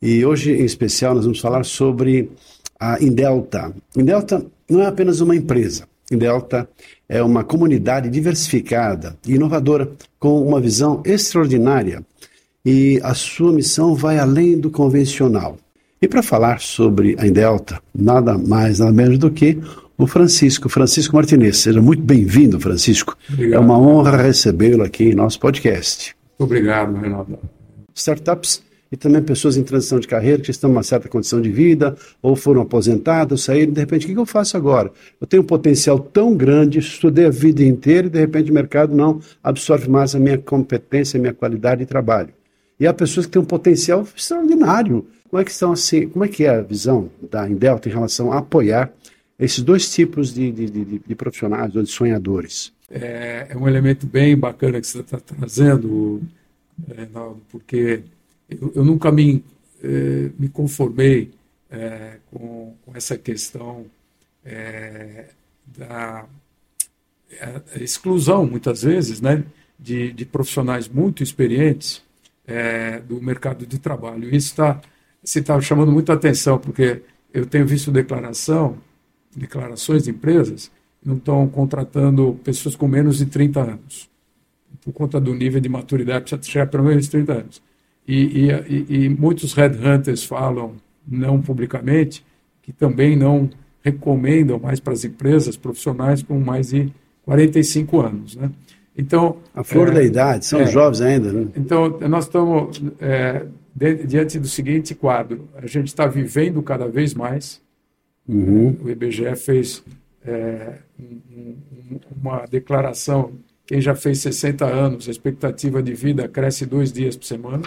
E hoje, em especial, nós vamos falar sobre a Indelta. Indelta não é apenas uma empresa. Indelta é uma comunidade diversificada e inovadora com uma visão extraordinária e a sua missão vai além do convencional. E para falar sobre a Indelta, nada mais, nada menos do que o Francisco, Francisco Martinez. Seja muito bem-vindo, Francisco. Obrigado. É uma honra recebê-lo aqui em nosso podcast. Obrigado, Renato. Startups e também pessoas em transição de carreira que estão numa certa condição de vida ou foram aposentadas, saíram, de repente, o que eu faço agora? Eu tenho um potencial tão grande, estudei a vida inteira e de repente o mercado não absorve mais a minha competência, a minha qualidade de trabalho. E há pessoas que têm um potencial extraordinário. Como é que estão assim? Como é que é a visão da Indelta em relação a apoiar esses dois tipos de, de, de, de profissionais ou de sonhadores? É, é, um elemento bem bacana que você está trazendo, Reinaldo, porque eu, eu nunca me, eh, me conformei eh, com, com, essa questão eh, da exclusão, muitas vezes, né, de, de profissionais muito experientes do mercado de trabalho. Isso está se está chamando muita atenção, porque eu tenho visto declaração declarações de empresas não estão contratando pessoas com menos de 30 anos, por conta do nível de maturidade, precisa chegar pelo menos 30 anos. E, e, e, muitos headhunters falam, não publicamente, que também não recomendam mais para as empresas profissionais com mais de 45 anos. Né? Então, a flor é, da idade, são é, jovens ainda. Né? Então, nós estamos é, diante do seguinte quadro: a gente está vivendo cada vez mais, Uhum. O IBGE fez é, um, um, uma declaração. Quem já fez 60 anos, a expectativa de vida cresce dois dias por semana.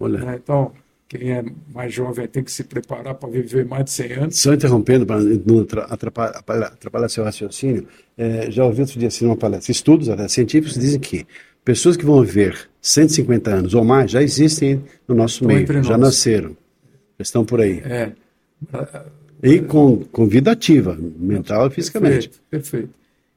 Né? Então, quem é mais jovem tem que se preparar para viver mais de 100 anos. Só interrompendo, para não atrapalhar, atrapalhar seu raciocínio, é, já ouvi outro dia assim uma palestra. Estudos até científicos dizem que pessoas que vão viver 150 anos ou mais já existem no nosso meio, já nasceram, já estão por aí. É. E com, com vida ativa, mental e fisicamente. Perfeito, perfeito.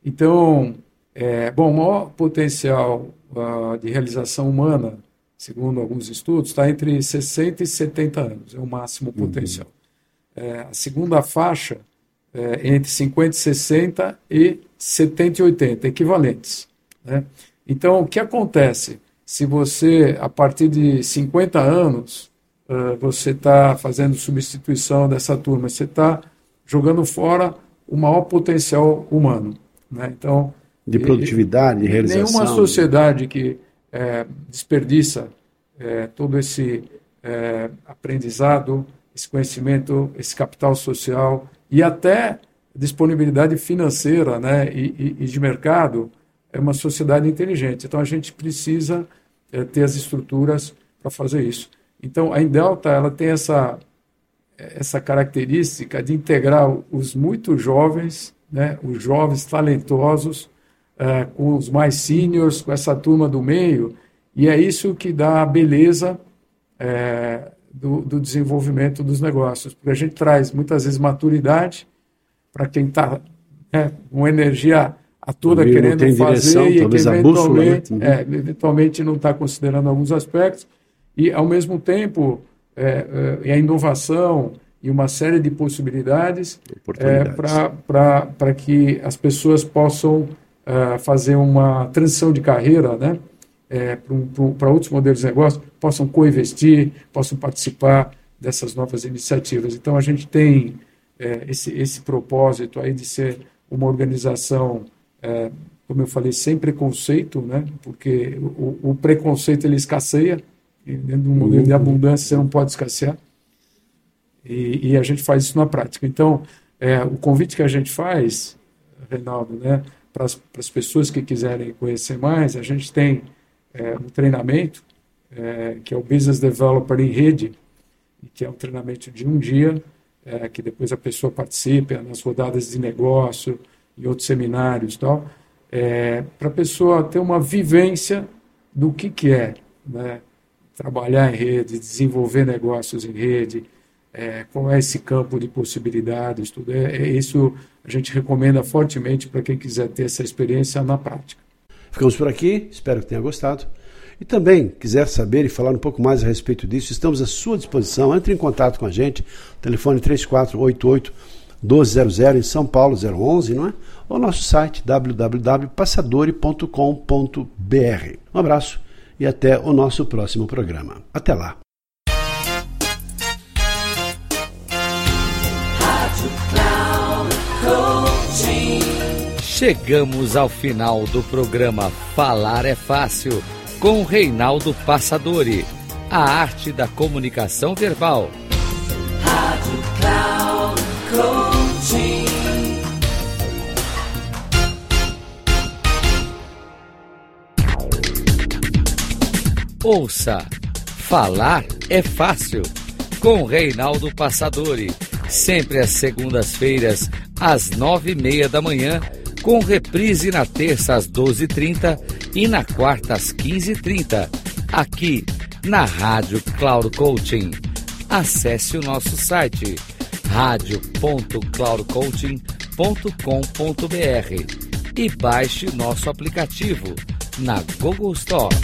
Então, é, bom, o maior potencial uh, de realização humana, segundo alguns estudos, está entre 60 e 70 anos, é o máximo uhum. potencial. Uhum. É, a segunda faixa é entre 50 e 60 e 70 e 80, equivalentes. Né? Então, o que acontece? Se você, a partir de 50 anos, uh, você está fazendo substituição dessa turma, você está jogando fora o maior potencial humano. Né? Então, de produtividade, de realização. Nenhuma sociedade que é, desperdiça é, todo esse é, aprendizado, esse conhecimento, esse capital social e até disponibilidade financeira né, e, e, de mercado é uma sociedade inteligente. Então a gente precisa é, ter as estruturas para fazer isso. Então, a Indelta ela tem essa, essa característica de integrar os muito jovens, né, os jovens talentosos, uh, com os mais seniors, com essa turma do meio, e é isso que dá a beleza é, do, do, desenvolvimento dos negócios, porque a gente traz muitas vezes maturidade para quem está né, com energia a toda querendo fazer direção, e que eventualmente, bússola, né? é, eventualmente não está considerando alguns aspectos e, ao mesmo tempo, é, é, a inovação e uma série de possibilidades é, para que as pessoas possam é, fazer uma transição de carreira né, é, para outros modelos de negócio, possam co-investir, possam participar dessas novas iniciativas. Então, a gente tem é, esse, esse propósito aí de ser uma organização, é, como eu falei, sem preconceito, né, porque o, o preconceito ele escasseia, e dentro de um modelo de abundância você não pode escassear. E, e a gente faz isso na prática. Então, é, o convite que a gente faz, Reinaldo, né, para as pessoas que quiserem conhecer mais, a gente tem é, um treinamento é, que é o Business Developer em Rede, que é um treinamento de um dia, é, que depois a pessoa participe nas rodadas de negócio e outros seminários tal, é, para a pessoa ter uma vivência do que, que é né, trabalhar em rede, desenvolver negócios em rede, é, qual é esse campo de possibilidades, tudo é, é isso a gente recomenda fortemente para quem quiser ter essa experiência na prática. Ficamos por aqui, espero que tenha gostado. E também quiser saber e falar um pouco mais a respeito disso, estamos à sua disposição. Entre em contato com a gente, telefone 3488 1200 em São Paulo 011, não é? Ou nosso site www.passadori.com.br. Um abraço e até o nosso próximo programa. Até lá. Chegamos ao final do programa Falar é Fácil com Reinaldo Passadori. A arte da comunicação verbal. Rádio Cloud Coaching. Ouça Falar é Fácil com Reinaldo Passadori. Sempre às segundas-feiras, às nove e meia da manhã com reprise na terça às 12h30 e na quarta às 15h30, aqui na Rádio Cloud Coaching. Acesse o nosso site radio.cloudcoaching.com.br e baixe nosso aplicativo na Google Store.